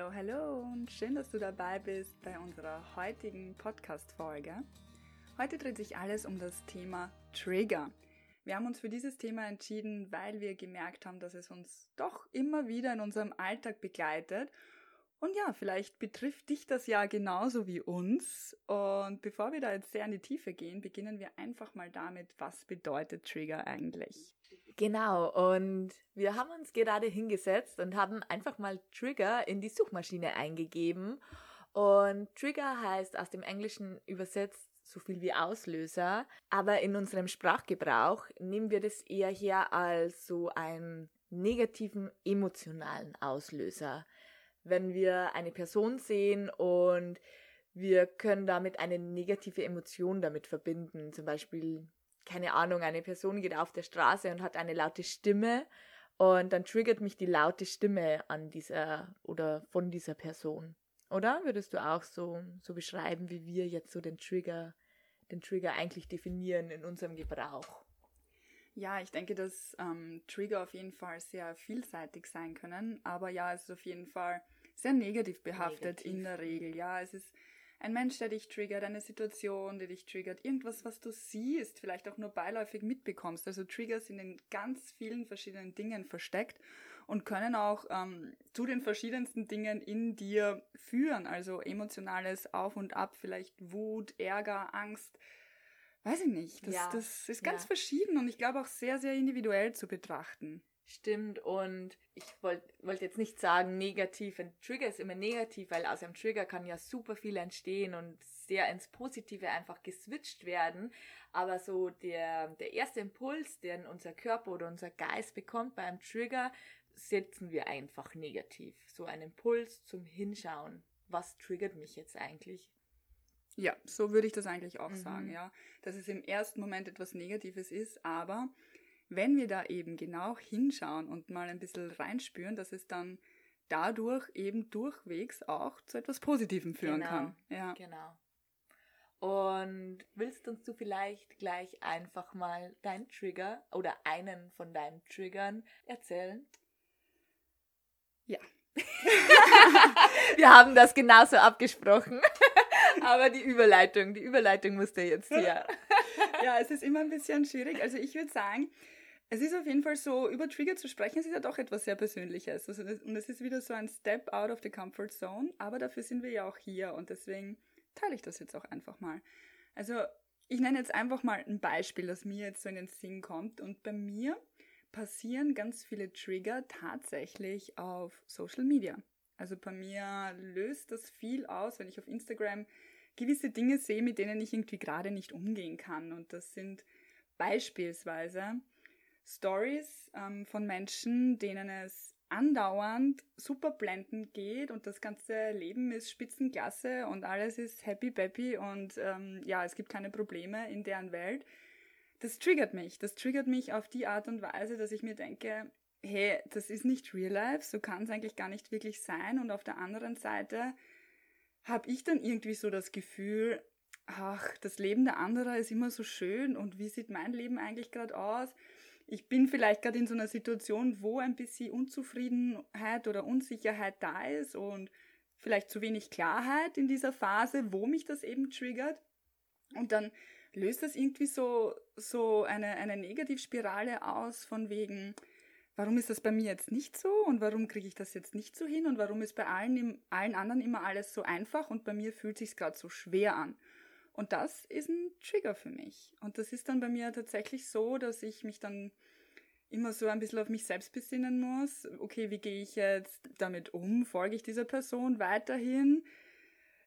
Hallo, hallo und schön, dass du dabei bist bei unserer heutigen Podcast-Folge. Heute dreht sich alles um das Thema Trigger. Wir haben uns für dieses Thema entschieden, weil wir gemerkt haben, dass es uns doch immer wieder in unserem Alltag begleitet. Und ja, vielleicht betrifft dich das ja genauso wie uns. Und bevor wir da jetzt sehr in die Tiefe gehen, beginnen wir einfach mal damit, was bedeutet Trigger eigentlich? Genau, und wir haben uns gerade hingesetzt und haben einfach mal Trigger in die Suchmaschine eingegeben. Und Trigger heißt aus dem Englischen übersetzt so viel wie Auslöser. Aber in unserem Sprachgebrauch nehmen wir das eher her als so einen negativen emotionalen Auslöser. Wenn wir eine Person sehen und wir können damit eine negative Emotion damit verbinden, zum Beispiel, keine Ahnung, eine Person geht auf der Straße und hat eine laute Stimme und dann triggert mich die laute Stimme an dieser oder von dieser Person. Oder würdest du auch so, so beschreiben, wie wir jetzt so den Trigger den Trigger eigentlich definieren in unserem Gebrauch? Ja, ich denke, dass ähm, Trigger auf jeden Fall sehr vielseitig sein können, aber ja, es ist auf jeden Fall sehr negativ behaftet negativ. in der Regel. Ja, es ist ein Mensch, der dich triggert, eine Situation, die dich triggert, irgendwas, was du siehst, vielleicht auch nur beiläufig mitbekommst. Also Trigger sind in ganz vielen verschiedenen Dingen versteckt und können auch ähm, zu den verschiedensten Dingen in dir führen. Also emotionales Auf und Ab, vielleicht Wut, Ärger, Angst. Weiß ich nicht. Das, ja. das ist ganz ja. verschieden und ich glaube auch sehr, sehr individuell zu betrachten. Stimmt, und ich wollte wollt jetzt nicht sagen negativ. Ein Trigger ist immer negativ, weil aus einem Trigger kann ja super viel entstehen und sehr ins Positive einfach geswitcht werden. Aber so der, der erste Impuls, den unser Körper oder unser Geist bekommt beim Trigger, setzen wir einfach negativ. So einen Impuls zum Hinschauen. Was triggert mich jetzt eigentlich? Ja, so würde ich das eigentlich auch mhm. sagen, ja. Dass es im ersten Moment etwas Negatives ist, aber wenn wir da eben genau hinschauen und mal ein bisschen reinspüren, dass es dann dadurch eben durchwegs auch zu etwas Positivem führen genau, kann. Ja. Genau. Und willst uns du vielleicht gleich einfach mal deinen Trigger oder einen von deinen Triggern erzählen? Ja. Wir haben das genauso abgesprochen. Aber die Überleitung, die Überleitung musste jetzt hier. ja, es ist immer ein bisschen schwierig. Also ich würde sagen, es ist auf jeden Fall so, über Trigger zu sprechen, es ist ja doch etwas sehr Persönliches. Also das, und es ist wieder so ein Step out of the comfort zone. Aber dafür sind wir ja auch hier und deswegen teile ich das jetzt auch einfach mal. Also ich nenne jetzt einfach mal ein Beispiel, das mir jetzt so in den Sinn kommt. Und bei mir passieren ganz viele Trigger tatsächlich auf Social Media. Also bei mir löst das viel aus, wenn ich auf Instagram gewisse Dinge sehe, mit denen ich irgendwie gerade nicht umgehen kann. Und das sind beispielsweise Stories ähm, von Menschen, denen es andauernd super blendend geht und das ganze Leben ist Spitzenklasse und alles ist happy peppy und ähm, ja, es gibt keine Probleme in deren Welt das triggert mich. Das triggert mich auf die Art und Weise, dass ich mir denke, hey, das ist nicht real life, so kann es eigentlich gar nicht wirklich sein. Und auf der anderen Seite habe ich dann irgendwie so das Gefühl, ach, das Leben der anderen ist immer so schön und wie sieht mein Leben eigentlich gerade aus? Ich bin vielleicht gerade in so einer Situation, wo ein bisschen Unzufriedenheit oder Unsicherheit da ist und vielleicht zu wenig Klarheit in dieser Phase, wo mich das eben triggert. Und dann löst das irgendwie so, so eine, eine Negativspirale aus von wegen, warum ist das bei mir jetzt nicht so und warum kriege ich das jetzt nicht so hin und warum ist bei allen, allen anderen immer alles so einfach und bei mir fühlt sich gerade so schwer an. Und das ist ein Trigger für mich. Und das ist dann bei mir tatsächlich so, dass ich mich dann immer so ein bisschen auf mich selbst besinnen muss. Okay, wie gehe ich jetzt damit um? Folge ich dieser Person weiterhin?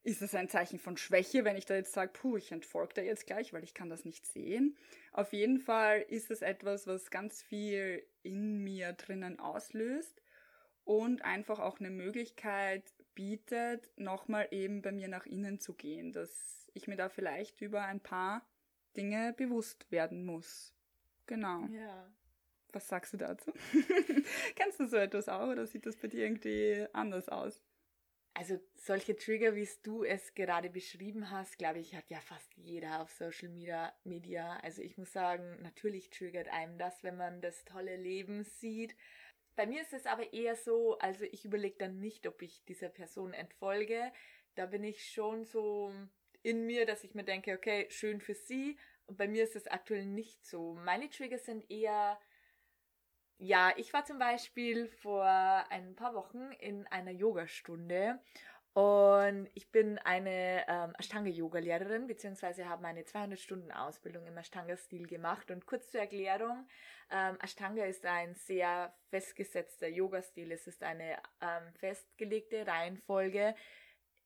Ist es ein Zeichen von Schwäche, wenn ich da jetzt sage, puh, ich entfolge da jetzt gleich, weil ich kann das nicht sehen? Auf jeden Fall ist es etwas, was ganz viel in mir drinnen auslöst und einfach auch eine Möglichkeit bietet, nochmal eben bei mir nach innen zu gehen, dass ich mir da vielleicht über ein paar Dinge bewusst werden muss. Genau. Ja. Was sagst du dazu? Kennst du so etwas auch oder sieht das bei dir irgendwie anders aus? Also solche Trigger, wie du es gerade beschrieben hast, glaube ich, hat ja fast jeder auf Social Media, Media. Also ich muss sagen, natürlich triggert einem das, wenn man das tolle Leben sieht. Bei mir ist es aber eher so, also ich überlege dann nicht, ob ich dieser Person entfolge. Da bin ich schon so in mir, dass ich mir denke, okay, schön für sie. Und bei mir ist es aktuell nicht so. Meine Triggers sind eher, ja, ich war zum Beispiel vor ein paar Wochen in einer Yogastunde und ich bin eine ähm, Ashtanga-Yoga-Lehrerin, beziehungsweise habe meine 200 Stunden Ausbildung im Ashtanga-Stil gemacht. Und kurz zur Erklärung, ähm, Ashtanga ist ein sehr festgesetzter Yoga-Stil. Es ist eine ähm, festgelegte Reihenfolge.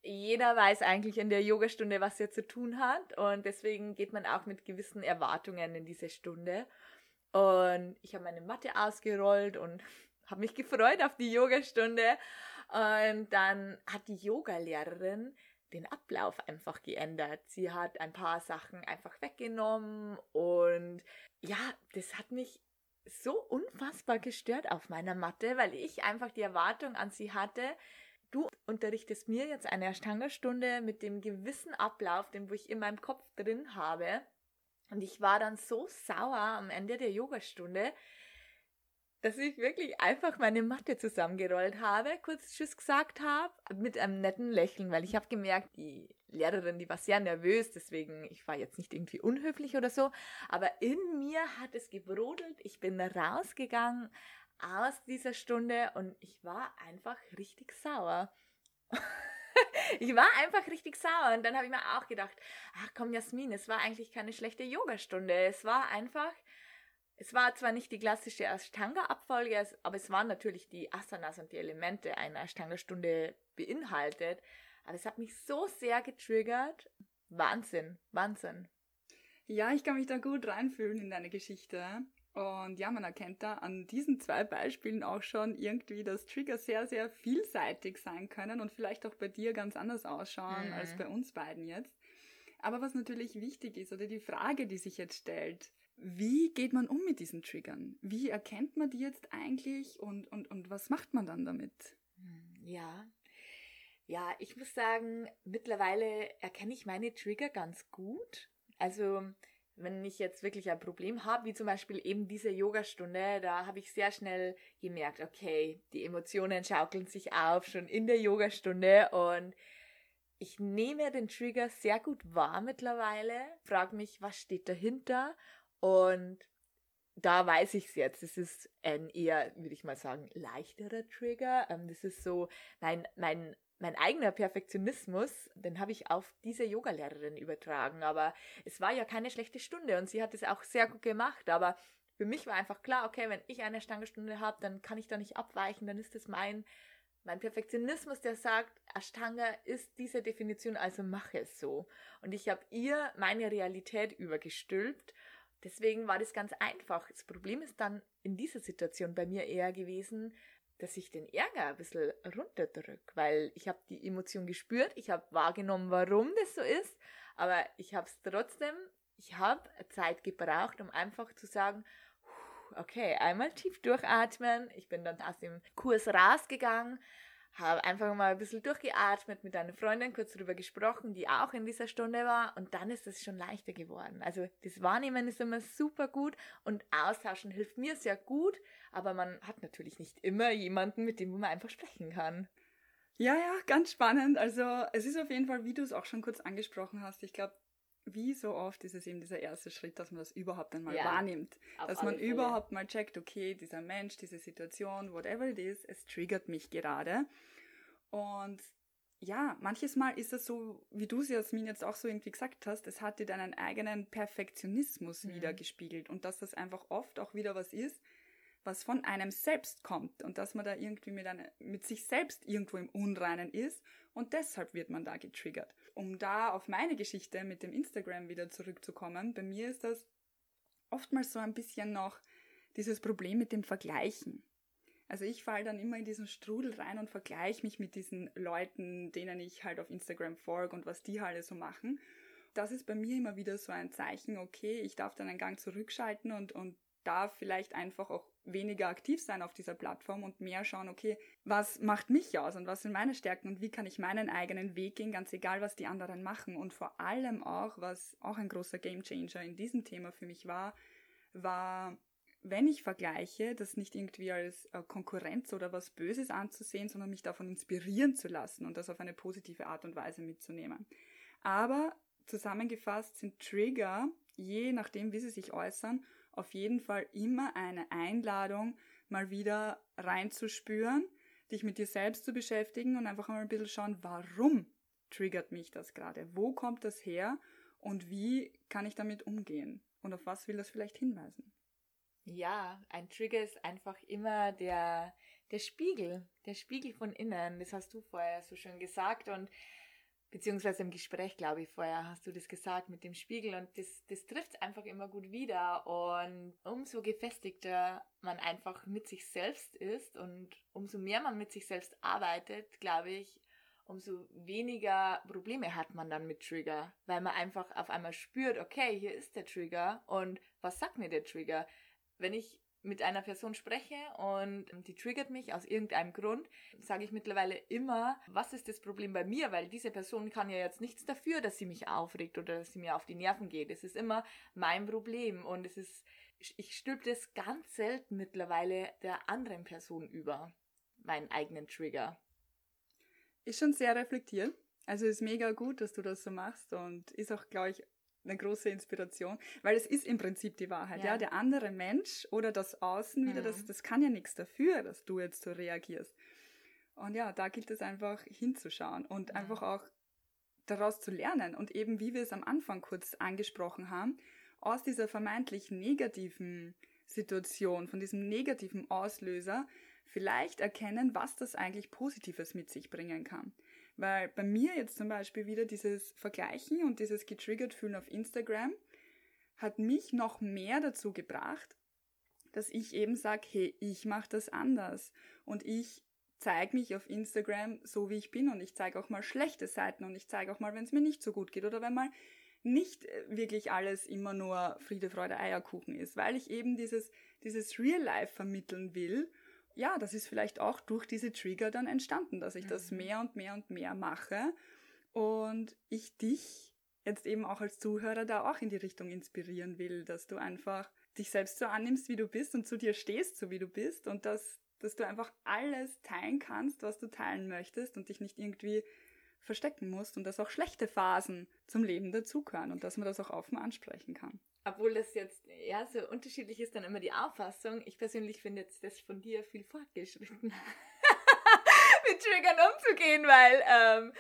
Jeder weiß eigentlich in der Yogastunde, was er zu tun hat. Und deswegen geht man auch mit gewissen Erwartungen in diese Stunde. Und ich habe meine Matte ausgerollt und habe mich gefreut auf die Yogastunde. Und dann hat die Yogalehrerin den Ablauf einfach geändert. Sie hat ein paar Sachen einfach weggenommen und ja, das hat mich so unfassbar gestört auf meiner Matte, weil ich einfach die Erwartung an sie hatte, du unterrichtest mir jetzt eine Ashtanga-Stunde mit dem gewissen Ablauf, den wo ich in meinem Kopf drin habe. Und ich war dann so sauer am Ende der Yogastunde, dass ich wirklich einfach meine Matte zusammengerollt habe, kurz Tschüss gesagt habe, mit einem netten Lächeln, weil ich habe gemerkt, die Lehrerin, die war sehr nervös, deswegen, ich war jetzt nicht irgendwie unhöflich oder so, aber in mir hat es gebrodelt, ich bin rausgegangen aus dieser Stunde und ich war einfach richtig sauer. ich war einfach richtig sauer und dann habe ich mir auch gedacht, ach komm Jasmin, es war eigentlich keine schlechte Yogastunde, es war einfach es war zwar nicht die klassische Ashtanga-Abfolge, aber es waren natürlich die Asanas und die Elemente einer Ashtanga-Stunde beinhaltet. Aber es hat mich so sehr getriggert. Wahnsinn, Wahnsinn. Ja, ich kann mich da gut reinfühlen in deine Geschichte. Und ja, man erkennt da an diesen zwei Beispielen auch schon irgendwie, dass Trigger sehr, sehr vielseitig sein können und vielleicht auch bei dir ganz anders ausschauen mhm. als bei uns beiden jetzt. Aber was natürlich wichtig ist oder die Frage, die sich jetzt stellt, wie geht man um mit diesen Triggern? Wie erkennt man die jetzt eigentlich und, und, und was macht man dann damit? Hm, ja. Ja, ich muss sagen, mittlerweile erkenne ich meine Trigger ganz gut. Also, wenn ich jetzt wirklich ein Problem habe, wie zum Beispiel eben diese Yogastunde, da habe ich sehr schnell gemerkt, okay, die Emotionen schaukeln sich auf, schon in der Yogastunde und ich nehme den Trigger sehr gut wahr mittlerweile, frage mich, was steht dahinter und da weiß ich es jetzt. Es ist ein eher, würde ich mal sagen, leichterer Trigger. Ähm, das ist so mein, mein, mein eigener Perfektionismus, den habe ich auf diese Yogalehrerin übertragen. Aber es war ja keine schlechte Stunde und sie hat es auch sehr gut gemacht. Aber für mich war einfach klar, okay, wenn ich eine Stangestunde habe, dann kann ich da nicht abweichen, dann ist das mein, mein Perfektionismus, der sagt, Ashtanga ist diese Definition, also mache es so. Und ich habe ihr meine Realität übergestülpt Deswegen war das ganz einfach. Das Problem ist dann in dieser Situation bei mir eher gewesen, dass ich den Ärger ein bisschen runterdrück, weil ich habe die Emotion gespürt, ich habe wahrgenommen, warum das so ist, aber ich habe es trotzdem, ich habe Zeit gebraucht, um einfach zu sagen, okay, einmal tief durchatmen. Ich bin dann aus dem Kurs rausgegangen, habe einfach mal ein bisschen durchgeatmet, mit einer Freundin kurz darüber gesprochen, die auch in dieser Stunde war und dann ist es schon leichter geworden. Also das Wahrnehmen ist immer super gut und austauschen hilft mir sehr gut, aber man hat natürlich nicht immer jemanden, mit dem man einfach sprechen kann. Ja, ja, ganz spannend. Also es ist auf jeden Fall, wie du es auch schon kurz angesprochen hast, ich glaube, wie so oft ist es eben dieser erste Schritt, dass man das überhaupt einmal ja, wahrnimmt. Dass man Fälle. überhaupt mal checkt, okay, dieser Mensch, diese Situation, whatever it is, es triggert mich gerade. Und ja, manches Mal ist das so, wie du es Jasmin jetzt auch so irgendwie gesagt hast, es hat dir deinen eigenen Perfektionismus mhm. wiedergespiegelt und dass das einfach oft auch wieder was ist, was von einem selbst kommt und dass man da irgendwie mit, eine, mit sich selbst irgendwo im Unreinen ist und deshalb wird man da getriggert. Um da auf meine Geschichte mit dem Instagram wieder zurückzukommen, bei mir ist das oftmals so ein bisschen noch dieses Problem mit dem Vergleichen. Also ich falle dann immer in diesen Strudel rein und vergleiche mich mit diesen Leuten, denen ich halt auf Instagram folge und was die halt so machen. Das ist bei mir immer wieder so ein Zeichen, okay, ich darf dann einen Gang zurückschalten und, und darf vielleicht einfach auch weniger aktiv sein auf dieser Plattform und mehr schauen, okay, was macht mich aus und was sind meine Stärken und wie kann ich meinen eigenen Weg gehen, ganz egal, was die anderen machen. Und vor allem auch, was auch ein großer Gamechanger in diesem Thema für mich war, war wenn ich vergleiche, das nicht irgendwie als äh, Konkurrenz oder was Böses anzusehen, sondern mich davon inspirieren zu lassen und das auf eine positive Art und Weise mitzunehmen. Aber zusammengefasst sind Trigger, je nachdem, wie sie sich äußern, auf jeden Fall immer eine Einladung, mal wieder reinzuspüren, dich mit dir selbst zu beschäftigen und einfach mal ein bisschen schauen, warum triggert mich das gerade? Wo kommt das her? Und wie kann ich damit umgehen? Und auf was will das vielleicht hinweisen? Ja, ein Trigger ist einfach immer der, der Spiegel, der Spiegel von innen. Das hast du vorher so schön gesagt und beziehungsweise im Gespräch, glaube ich, vorher hast du das gesagt mit dem Spiegel und das, das trifft einfach immer gut wieder und umso gefestigter man einfach mit sich selbst ist und umso mehr man mit sich selbst arbeitet, glaube ich, umso weniger Probleme hat man dann mit Trigger, weil man einfach auf einmal spürt, okay, hier ist der Trigger und was sagt mir der Trigger? Wenn ich mit einer Person spreche und die triggert mich aus irgendeinem Grund, sage ich mittlerweile immer, was ist das Problem bei mir, weil diese Person kann ja jetzt nichts dafür, dass sie mich aufregt oder dass sie mir auf die Nerven geht. Es ist immer mein Problem und es ist, ich stülpe das ganz selten mittlerweile der anderen Person über, meinen eigenen Trigger. Ist schon sehr reflektiert. Also ist mega gut, dass du das so machst und ist auch, glaube ich, eine große Inspiration, weil es ist im Prinzip die Wahrheit. Ja, ja? der andere Mensch oder das Außen mhm. wieder, das, mhm. das kann ja nichts dafür, dass du jetzt so reagierst. Und ja, da gilt es einfach hinzuschauen und mhm. einfach auch daraus zu lernen und eben, wie wir es am Anfang kurz angesprochen haben, aus dieser vermeintlich negativen Situation, von diesem negativen Auslöser, vielleicht erkennen, was das eigentlich Positives mit sich bringen kann. Weil bei mir jetzt zum Beispiel wieder dieses Vergleichen und dieses getriggert fühlen auf Instagram hat mich noch mehr dazu gebracht, dass ich eben sage, hey, ich mache das anders. Und ich zeige mich auf Instagram so, wie ich bin. Und ich zeige auch mal schlechte Seiten. Und ich zeige auch mal, wenn es mir nicht so gut geht. Oder wenn mal nicht äh, wirklich alles immer nur Friede, Freude, Eierkuchen ist, weil ich eben dieses, dieses Real Life vermitteln will ja, das ist vielleicht auch durch diese Trigger dann entstanden, dass ich mhm. das mehr und mehr und mehr mache und ich dich jetzt eben auch als Zuhörer da auch in die Richtung inspirieren will, dass du einfach dich selbst so annimmst, wie du bist und zu dir stehst, so wie du bist und dass, dass du einfach alles teilen kannst, was du teilen möchtest und dich nicht irgendwie verstecken musst und dass auch schlechte Phasen zum Leben dazugehören und dass man das auch offen ansprechen kann obwohl das jetzt ja so unterschiedlich ist, dann immer die Auffassung. Ich persönlich finde jetzt das von dir viel fortgeschritten. Triggern umzugehen, weil ähm,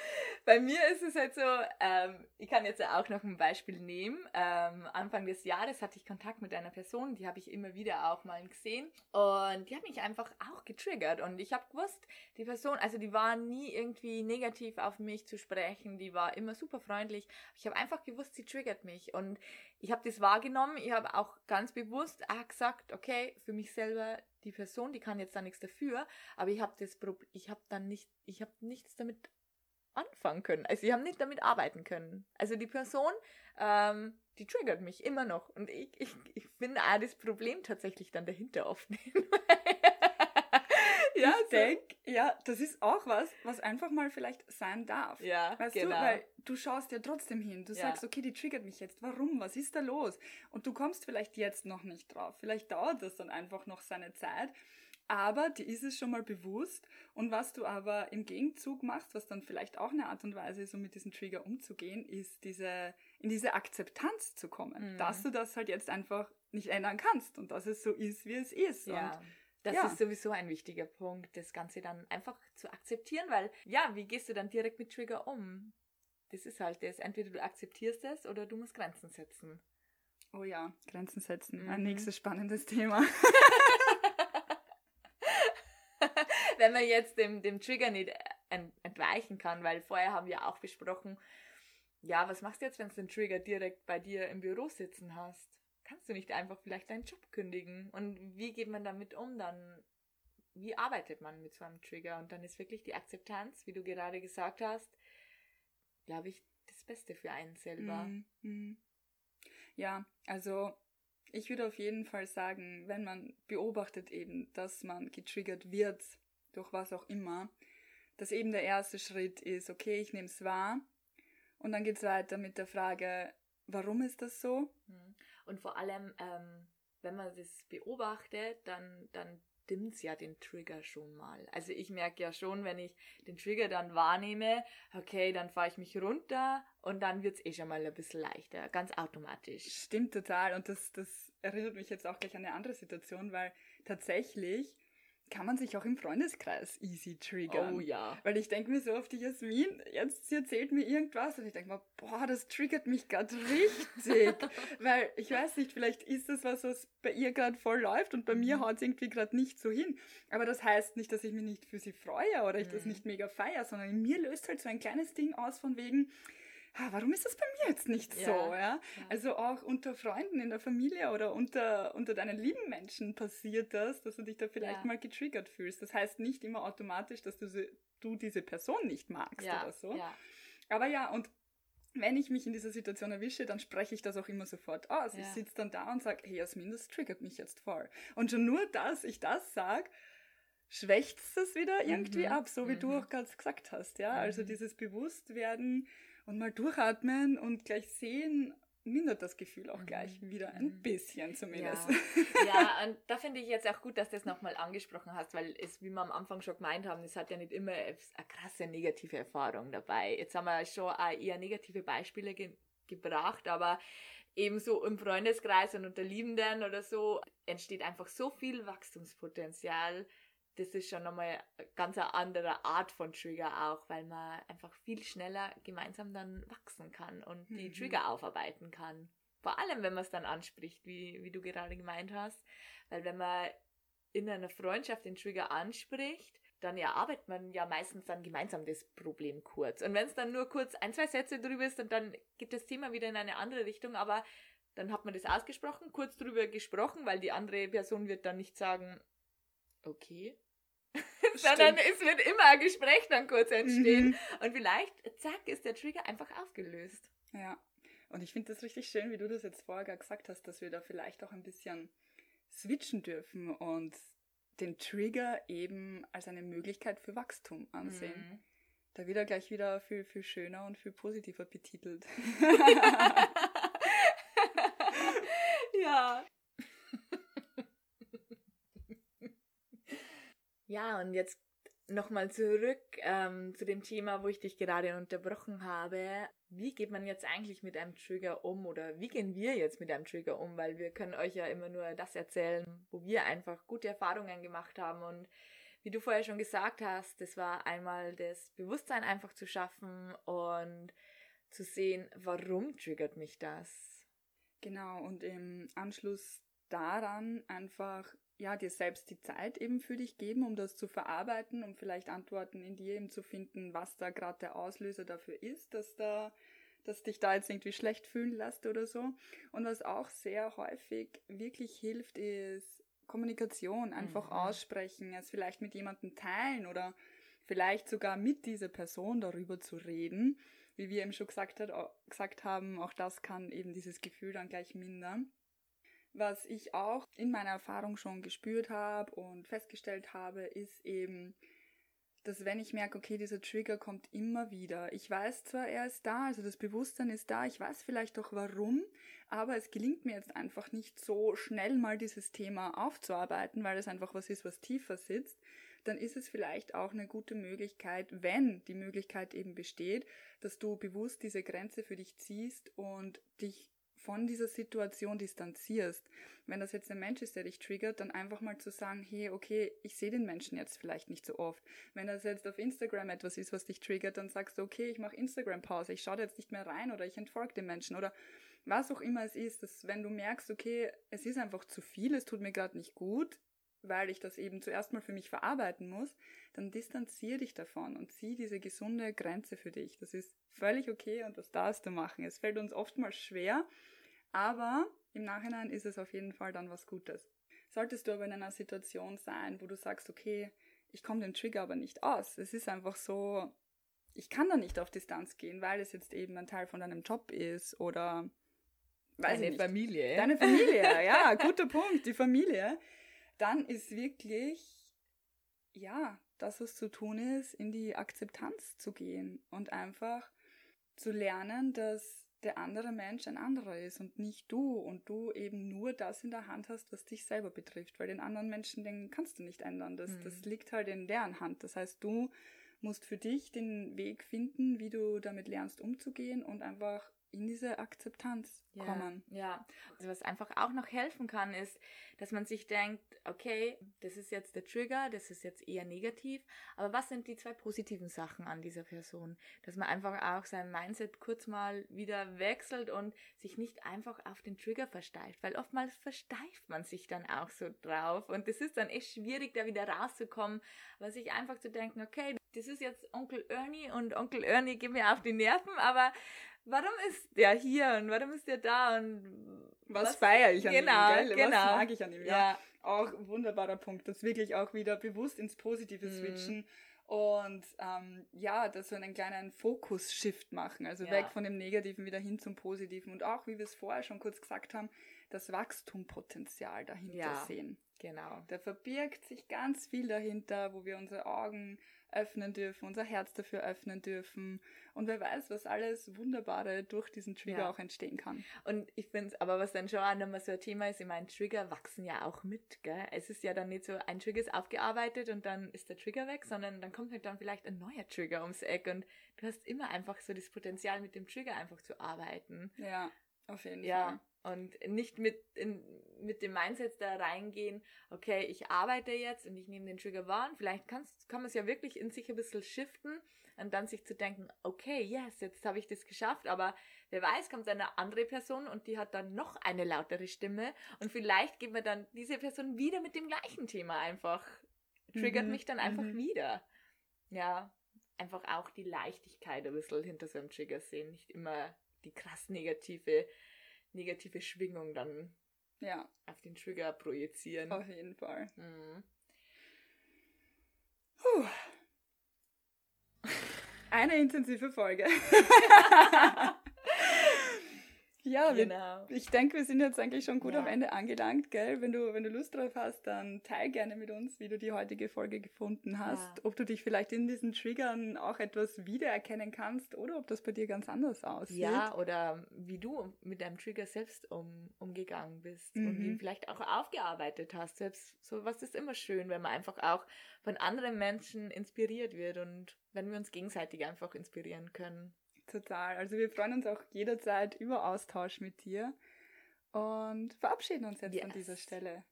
bei mir ist es halt so, ähm, ich kann jetzt auch noch ein Beispiel nehmen. Ähm, Anfang des Jahres hatte ich Kontakt mit einer Person, die habe ich immer wieder auch mal gesehen. Und die hat mich einfach auch getriggert. Und ich habe gewusst, die Person, also die war nie irgendwie negativ auf mich zu sprechen, die war immer super freundlich. Ich habe einfach gewusst, sie triggert mich. Und ich habe das wahrgenommen, ich habe auch ganz bewusst auch gesagt, okay, für mich selber die Person, die kann jetzt da nichts dafür, aber ich habe das ich habe dann nicht ich habe nichts damit anfangen können. Also ich habe nicht damit arbeiten können. Also die Person, ähm, die triggert mich immer noch und ich, ich, ich finde auch das Problem tatsächlich dann dahinter oft. ja, ich denke, ja, das ist auch was, was einfach mal vielleicht sein darf. Ja, weißt genau. du, weil du schaust ja trotzdem hin. Du ja. sagst, okay, die triggert mich jetzt. Warum? Was ist da los? Und du kommst vielleicht jetzt noch nicht drauf. Vielleicht dauert das dann einfach noch seine Zeit. Aber dir ist es schon mal bewusst. Und was du aber im Gegenzug machst, was dann vielleicht auch eine Art und Weise ist, um mit diesem Trigger umzugehen, ist diese, in diese Akzeptanz zu kommen. Mhm. Dass du das halt jetzt einfach nicht ändern kannst und dass es so ist, wie es ist. Ja. Und das ja. ist sowieso ein wichtiger Punkt, das Ganze dann einfach zu akzeptieren, weil ja, wie gehst du dann direkt mit Trigger um? Das ist halt das. Entweder du akzeptierst es oder du musst Grenzen setzen. Oh ja, Grenzen setzen. Mhm. Ein nächstes spannendes Thema. Wenn man jetzt dem, dem Trigger nicht entweichen kann, weil vorher haben wir auch besprochen, ja, was machst du jetzt, wenn du den Trigger direkt bei dir im Büro sitzen hast? Kannst du nicht einfach vielleicht deinen Job kündigen? Und wie geht man damit um dann? Wie arbeitet man mit so einem Trigger? Und dann ist wirklich die Akzeptanz, wie du gerade gesagt hast, glaube ich, das Beste für einen selber. Mm, mm. Ja, also ich würde auf jeden Fall sagen, wenn man beobachtet eben, dass man getriggert wird, durch was auch immer, dass eben der erste Schritt ist, okay, ich nehme es wahr. Und dann geht es weiter mit der Frage, warum ist das so? Mhm. Und vor allem, ähm, wenn man das beobachtet, dann, dann dimmt ja den Trigger schon mal. Also ich merke ja schon, wenn ich den Trigger dann wahrnehme, okay, dann fahre ich mich runter und dann wird es eh schon mal ein bisschen leichter, ganz automatisch. Stimmt total. Und das, das erinnert mich jetzt auch gleich an eine andere Situation, weil tatsächlich kann man sich auch im Freundeskreis easy triggern. Oh ja. Weil ich denke mir so auf die Jasmin, jetzt sie erzählt mir irgendwas und ich denke mir, boah, das triggert mich gerade richtig. Weil ich weiß nicht, vielleicht ist das was, was bei ihr gerade voll läuft und bei mhm. mir haut es irgendwie gerade nicht so hin. Aber das heißt nicht, dass ich mich nicht für sie freue oder ich mhm. das nicht mega feiere, sondern in mir löst halt so ein kleines Ding aus von wegen, warum ist das bei mir jetzt nicht ja, so? Ja? ja? Also auch unter Freunden in der Familie oder unter, unter deinen lieben Menschen passiert das, dass du dich da vielleicht ja. mal getriggert fühlst. Das heißt nicht immer automatisch, dass du, du diese Person nicht magst oder so. Aber ja, und wenn ich mich in dieser Situation erwische, dann spreche ich das auch immer sofort aus. Ich sitze dann da und sage, hey Jasmin, das triggert mich jetzt voll. Und schon nur, dass ich das sage, schwächt es das wieder irgendwie mhm. ab, so wie mhm. du auch gerade gesagt hast, ja. Also mhm. Also dieses Bewusstwerden, und mal durchatmen und gleich sehen, mindert das Gefühl auch gleich mhm. wieder ein mhm. bisschen zumindest. Ja, ja und da finde ich jetzt auch gut, dass du das nochmal angesprochen hast, weil es, wie wir am Anfang schon gemeint haben, es hat ja nicht immer eine krasse negative Erfahrung dabei. Jetzt haben wir schon eher negative Beispiele ge gebracht, aber ebenso im Freundeskreis und unter Liebenden oder so entsteht einfach so viel Wachstumspotenzial, das ist schon nochmal eine ganz andere Art von Trigger auch, weil man einfach viel schneller gemeinsam dann wachsen kann und die mhm. Trigger aufarbeiten kann. Vor allem, wenn man es dann anspricht, wie, wie du gerade gemeint hast. Weil wenn man in einer Freundschaft den Trigger anspricht, dann erarbeitet man ja meistens dann gemeinsam das Problem kurz. Und wenn es dann nur kurz ein, zwei Sätze drüber ist, und dann geht das Thema wieder in eine andere Richtung, aber dann hat man das ausgesprochen, kurz drüber gesprochen, weil die andere Person wird dann nicht sagen, okay, sondern es wird immer ein Gespräch dann kurz entstehen. Mhm. Und vielleicht, zack, ist der Trigger einfach aufgelöst. Ja. Und ich finde das richtig schön, wie du das jetzt vorher gesagt hast, dass wir da vielleicht auch ein bisschen switchen dürfen und den Trigger eben als eine Möglichkeit für Wachstum ansehen. Mhm. Da wird er gleich wieder viel, viel schöner und viel positiver betitelt. ja. Ja, und jetzt nochmal zurück ähm, zu dem Thema, wo ich dich gerade unterbrochen habe. Wie geht man jetzt eigentlich mit einem Trigger um oder wie gehen wir jetzt mit einem Trigger um? Weil wir können euch ja immer nur das erzählen, wo wir einfach gute Erfahrungen gemacht haben und wie du vorher schon gesagt hast, das war einmal das Bewusstsein einfach zu schaffen und zu sehen, warum triggert mich das? Genau, und im Anschluss daran einfach ja, dir selbst die Zeit eben für dich geben, um das zu verarbeiten, um vielleicht Antworten in dir eben zu finden, was da gerade der Auslöser dafür ist, dass da, dass dich da jetzt irgendwie schlecht fühlen lässt oder so. Und was auch sehr häufig wirklich hilft, ist Kommunikation, einfach mhm. aussprechen, es vielleicht mit jemandem teilen oder vielleicht sogar mit dieser Person darüber zu reden. Wie wir eben schon gesagt, hat, gesagt haben, auch das kann eben dieses Gefühl dann gleich mindern. Was ich auch in meiner Erfahrung schon gespürt habe und festgestellt habe, ist eben, dass wenn ich merke, okay, dieser Trigger kommt immer wieder. Ich weiß zwar, er ist da, also das Bewusstsein ist da, ich weiß vielleicht auch warum, aber es gelingt mir jetzt einfach nicht so schnell mal dieses Thema aufzuarbeiten, weil es einfach was ist, was tiefer sitzt, dann ist es vielleicht auch eine gute Möglichkeit, wenn die Möglichkeit eben besteht, dass du bewusst diese Grenze für dich ziehst und dich von dieser Situation distanzierst. Wenn das jetzt ein Mensch ist, der dich triggert, dann einfach mal zu sagen, hey, okay, ich sehe den Menschen jetzt vielleicht nicht so oft. Wenn das jetzt auf Instagram etwas ist, was dich triggert, dann sagst du, okay, ich mache Instagram-Pause, ich schaue jetzt nicht mehr rein oder ich entfolge den Menschen oder was auch immer es ist, dass wenn du merkst, okay, es ist einfach zu viel, es tut mir gerade nicht gut, weil ich das eben zuerst mal für mich verarbeiten muss, dann distanzier dich davon und zieh diese gesunde Grenze für dich. Das ist völlig okay und das darfst du machen. Es fällt uns oftmals schwer, aber im Nachhinein ist es auf jeden Fall dann was Gutes. Solltest du aber in einer Situation sein, wo du sagst, okay, ich komme dem Trigger aber nicht aus. Es ist einfach so, ich kann da nicht auf Distanz gehen, weil es jetzt eben ein Teil von deinem Job ist oder weiß Deine Familie. Deine Familie, ja, guter Punkt, die Familie. Dann ist wirklich, ja, das, was zu tun ist, in die Akzeptanz zu gehen und einfach zu lernen, dass der andere Mensch ein anderer ist und nicht du und du eben nur das in der Hand hast, was dich selber betrifft, weil den anderen Menschen, den kannst du nicht ändern. Das, mhm. das liegt halt in deren Hand. Das heißt, du musst für dich den Weg finden, wie du damit lernst umzugehen und einfach in diese Akzeptanz ja, kommen. Ja, also was einfach auch noch helfen kann, ist, dass man sich denkt, okay, das ist jetzt der Trigger, das ist jetzt eher negativ, aber was sind die zwei positiven Sachen an dieser Person? Dass man einfach auch sein Mindset kurz mal wieder wechselt und sich nicht einfach auf den Trigger versteift, weil oftmals versteift man sich dann auch so drauf und es ist dann echt schwierig, da wieder rauszukommen, weil sich einfach zu denken, okay, das ist jetzt Onkel Ernie und Onkel Ernie geht mir auf die Nerven, aber warum ist der hier und warum ist der da und was, was feiere ich an genau, ihm, gell? Genau. Was mag ich an ihm, ja. ja. Auch ein wunderbarer Punkt, das wirklich auch wieder bewusst ins Positive mhm. switchen und ähm, ja, dass wir einen kleinen Fokus-Shift machen, also ja. weg von dem Negativen wieder hin zum Positiven und auch, wie wir es vorher schon kurz gesagt haben, das Wachstumpotenzial dahinter ja, sehen. Genau. Da verbirgt sich ganz viel dahinter, wo wir unsere Augen öffnen dürfen, unser Herz dafür öffnen dürfen. Und wer weiß, was alles Wunderbare durch diesen Trigger ja. auch entstehen kann. Und ich finde es, aber was dann schon auch nochmal so ein Thema ist, ich meine, Trigger wachsen ja auch mit, gell? Es ist ja dann nicht so, ein Trigger ist aufgearbeitet und dann ist der Trigger weg, sondern dann kommt halt dann vielleicht ein neuer Trigger ums Eck und du hast immer einfach so das Potenzial, mit dem Trigger einfach zu arbeiten. Ja, auf jeden ja. Fall und nicht mit, in, mit dem Mindset da reingehen, okay, ich arbeite jetzt und ich nehme den Trigger wahr. Vielleicht kannst, kann man es ja wirklich in sich ein bisschen shiften und dann sich zu denken, okay, yes, jetzt habe ich das geschafft, aber wer weiß, kommt eine andere Person und die hat dann noch eine lautere Stimme und vielleicht geht mir dann diese Person wieder mit dem gleichen Thema einfach, triggert mhm. mich dann einfach mhm. wieder. Ja, einfach auch die Leichtigkeit ein bisschen hinter so einem Trigger sehen, nicht immer die krass negative negative Schwingung dann ja. auf den Trigger projizieren. Auf jeden Fall. Mhm. Eine intensive Folge. Ja, genau. Wir, ich denke, wir sind jetzt eigentlich schon gut ja. am Ende angelangt, gell? Wenn du, wenn du Lust drauf hast, dann teil gerne mit uns, wie du die heutige Folge gefunden hast. Ja. Ob du dich vielleicht in diesen Triggern auch etwas wiedererkennen kannst oder ob das bei dir ganz anders aussieht. Ja, oder wie du mit deinem Trigger selbst um, umgegangen bist mhm. und ihn vielleicht auch aufgearbeitet hast. Selbst sowas ist immer schön, wenn man einfach auch von anderen Menschen inspiriert wird und wenn wir uns gegenseitig einfach inspirieren können. Total. Also wir freuen uns auch jederzeit über Austausch mit dir und verabschieden uns jetzt yes. an dieser Stelle.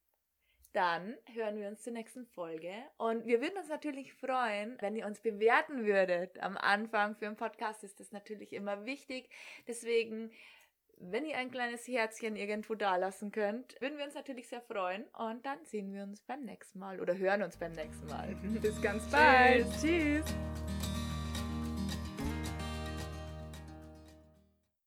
Dann hören wir uns zur nächsten Folge. Und wir würden uns natürlich freuen, wenn ihr uns bewerten würdet. Am Anfang für einen Podcast ist das natürlich immer wichtig. Deswegen, wenn ihr ein kleines Herzchen irgendwo da lassen könnt, würden wir uns natürlich sehr freuen. Und dann sehen wir uns beim nächsten Mal oder hören uns beim nächsten Mal. Bis ganz bald. Tschüss. Tschüss.